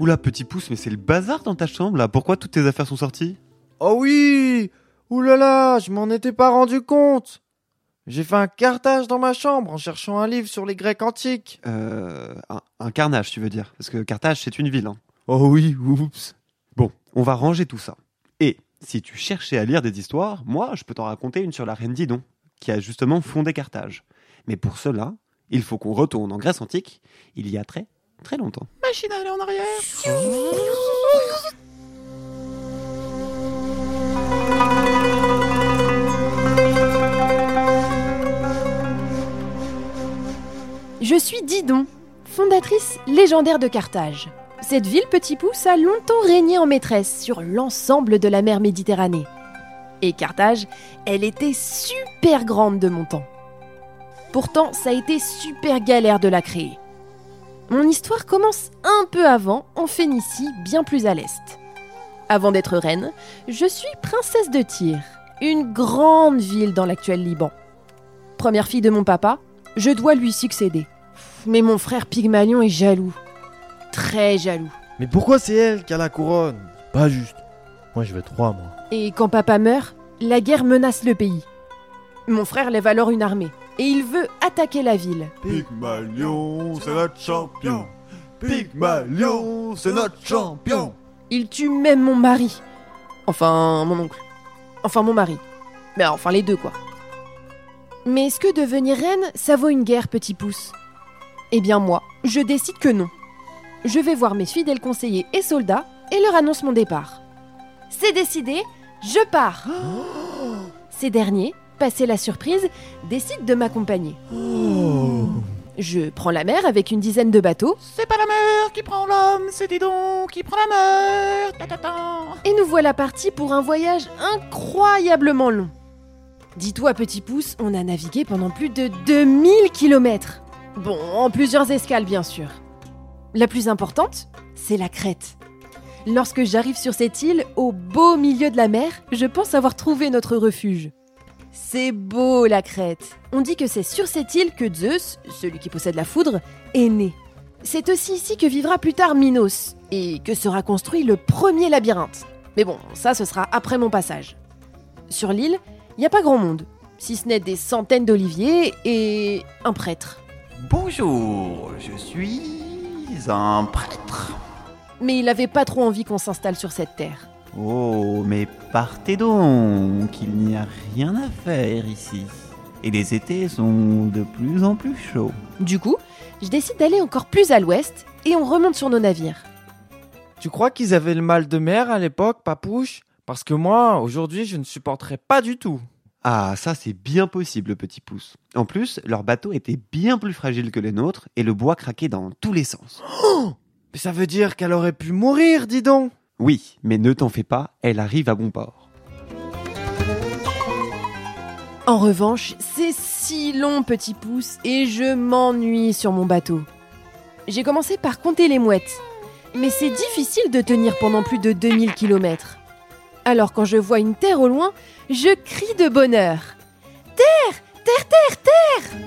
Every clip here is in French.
Oula, petit pouce, mais c'est le bazar dans ta chambre là. Pourquoi toutes tes affaires sont sorties? Oh oui Ouh là là, je m'en étais pas rendu compte. J'ai fait un cartage dans ma chambre en cherchant un livre sur les Grecs antiques. Euh. Un, un carnage, tu veux dire? Parce que Carthage, c'est une ville. Hein. Oh oui, oups. Bon, on va ranger tout ça. Et si tu cherchais à lire des histoires, moi, je peux t'en raconter une sur la reine Didon, qui a justement fondé Carthage. Mais pour cela, il faut qu'on retourne en Grèce antique, il y a très, très longtemps. Machine à aller en arrière. Je suis Didon, fondatrice légendaire de Carthage. Cette ville Petit Pouce a longtemps régné en maîtresse sur l'ensemble de la mer Méditerranée. Et Carthage, elle était super grande de mon temps. Pourtant, ça a été super galère de la créer. Mon histoire commence un peu avant, en Phénicie, bien plus à l'est. Avant d'être reine, je suis princesse de Tyr, une grande ville dans l'actuel Liban. Première fille de mon papa, je dois lui succéder. Mais mon frère Pygmalion est jaloux. Très jaloux. Mais pourquoi c'est elle qui a la couronne? Pas juste. Moi je veux trois, moi. Et quand papa meurt, la guerre menace le pays. Mon frère lève alors une armée et il veut attaquer la ville. Pygmalion, c'est notre champion. Pygmalion, c'est notre champion. Il tue même mon mari. Enfin, mon oncle. Enfin, mon mari. Mais enfin, les deux, quoi. Mais est-ce que devenir reine, ça vaut une guerre, petit pouce? Eh bien, moi, je décide que non. Je vais voir mes fidèles conseillers et soldats et leur annonce mon départ. C'est décidé, je pars. Ces derniers, passé la surprise, décident de m'accompagner. Je prends la mer avec une dizaine de bateaux C'est pas la mer qui prend l'homme, c'est Didon qui prend la mer. Ta, ta, ta. et nous voilà partis pour un voyage incroyablement long. Dis-toi, petit pouce, on a navigué pendant plus de 2000 km. Bon, en plusieurs escales, bien sûr. La plus importante, c'est la crête. Lorsque j'arrive sur cette île, au beau milieu de la mer, je pense avoir trouvé notre refuge. C'est beau la crête. On dit que c'est sur cette île que Zeus, celui qui possède la foudre, est né. C'est aussi ici que vivra plus tard Minos, et que sera construit le premier labyrinthe. Mais bon, ça ce sera après mon passage. Sur l'île, il n'y a pas grand monde, si ce n'est des centaines d'oliviers et un prêtre. Bonjour, je suis un prêtre. Mais il n'avait pas trop envie qu'on s'installe sur cette terre. Oh, mais partez donc, il n'y a rien à faire ici. Et les étés sont de plus en plus chauds. Du coup, je décide d'aller encore plus à l'ouest et on remonte sur nos navires. Tu crois qu'ils avaient le mal de mer à l'époque, papouche? Parce que moi, aujourd'hui, je ne supporterais pas du tout. Ah, ça c'est bien possible, petit pouce. En plus, leur bateau était bien plus fragile que les nôtres et le bois craquait dans tous les sens. Mais ça veut dire qu'elle aurait pu mourir, dis donc Oui, mais ne t'en fais pas, elle arrive à bon port. En revanche, c'est si long, petit pouce, et je m'ennuie sur mon bateau. J'ai commencé par compter les mouettes, mais c'est difficile de tenir pendant plus de 2000 km. Alors quand je vois une terre au loin, je crie de bonheur. Terre Terre, terre, terre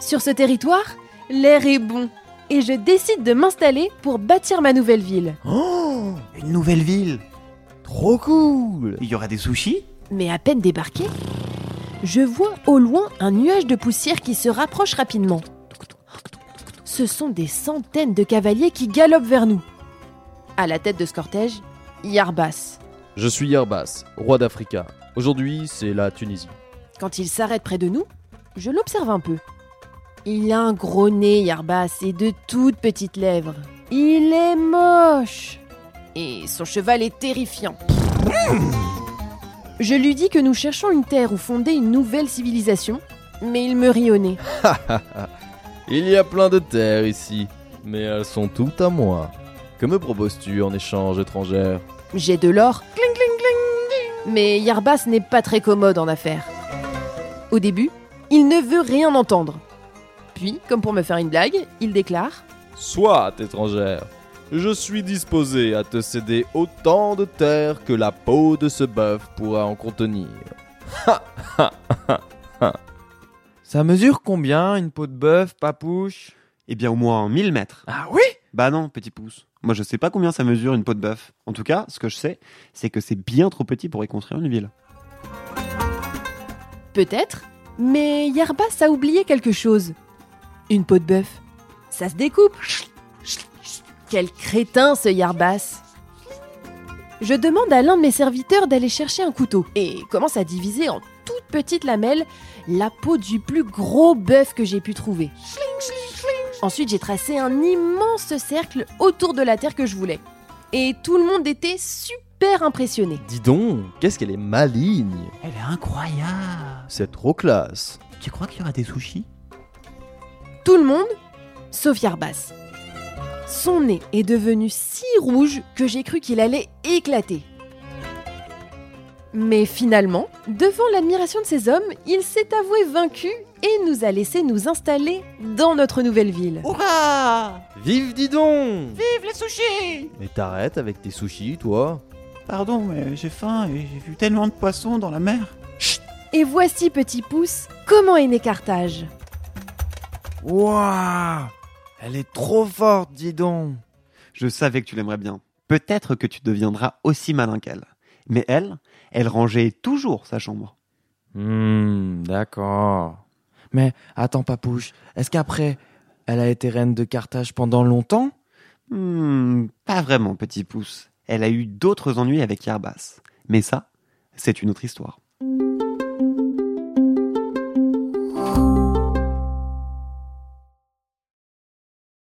Sur ce territoire, l'air est bon, et je décide de m'installer pour bâtir ma nouvelle ville. Oh, une nouvelle ville. Trop cool Il y aura des sushis? Mais à peine débarqué, je vois au loin un nuage de poussière qui se rapproche rapidement. Ce sont des centaines de cavaliers qui galopent vers nous. À la tête de ce cortège, Yarbas. Je suis Yarbas, roi d'Africa. Aujourd'hui, c'est la Tunisie. Quand il s'arrête près de nous, je l'observe un peu. Il a un gros nez, Yarbas, et de toutes petites lèvres. Il est moche. Et son cheval est terrifiant. Je lui dis que nous cherchons une terre où fonder une nouvelle civilisation, mais il me rit au nez. Il y a plein de terres ici, mais elles sont toutes à moi. Que me proposes-tu en échange, étrangère? J'ai de l'or. Cling, cling, cling. Mais Yarbas n'est pas très commode en affaires. Au début, il ne veut rien entendre. Puis, comme pour me faire une blague, il déclare Soit, étrangère. Je suis disposé à te céder autant de terre que la peau de ce bœuf pourra en contenir. Ça mesure combien une peau de bœuf, papouche? Eh bien au moins 1000 mètres. Ah oui? Bah non, petit pouce. Moi, je sais pas combien ça mesure une peau de bœuf. En tout cas, ce que je sais, c'est que c'est bien trop petit pour y construire une ville. Peut-être, mais Yarbas a oublié quelque chose. Une peau de bœuf. Ça se découpe. Quel crétin ce Yarbas. Je demande à l'un de mes serviteurs d'aller chercher un couteau et commence à diviser en toutes petites lamelles la peau du plus gros bœuf que j'ai pu trouver. Ensuite, j'ai tracé un immense cercle autour de la terre que je voulais. Et tout le monde était super impressionné. Dis donc, qu'est-ce qu'elle est maligne Elle est incroyable. C'est trop classe. Tu crois qu'il y aura des sushis? Tout le monde, sauf Yarbas. Son nez est devenu si rouge que j'ai cru qu'il allait éclater. Mais finalement, devant l'admiration de ces hommes, il s'est avoué vaincu et nous a laissé nous installer dans notre nouvelle ville. Hurrah Vive dis donc Vive les sushis Mais t'arrêtes avec tes sushis, toi? Pardon, mais j'ai faim et j'ai vu tellement de poissons dans la mer. Et voici, petit pouce, comment est né Carthage. Waouh Elle est trop forte, dis donc. Je savais que tu l'aimerais bien. Peut-être que tu deviendras aussi malin qu'elle. Mais elle, elle rangeait toujours sa chambre. Hmm, d'accord. Mais attends, papouche, est-ce qu'après, elle a été reine de Carthage pendant longtemps? Hmm, pas vraiment, petit pouce. Elle a eu d'autres ennuis avec Yarbas. Mais ça, c'est une autre histoire.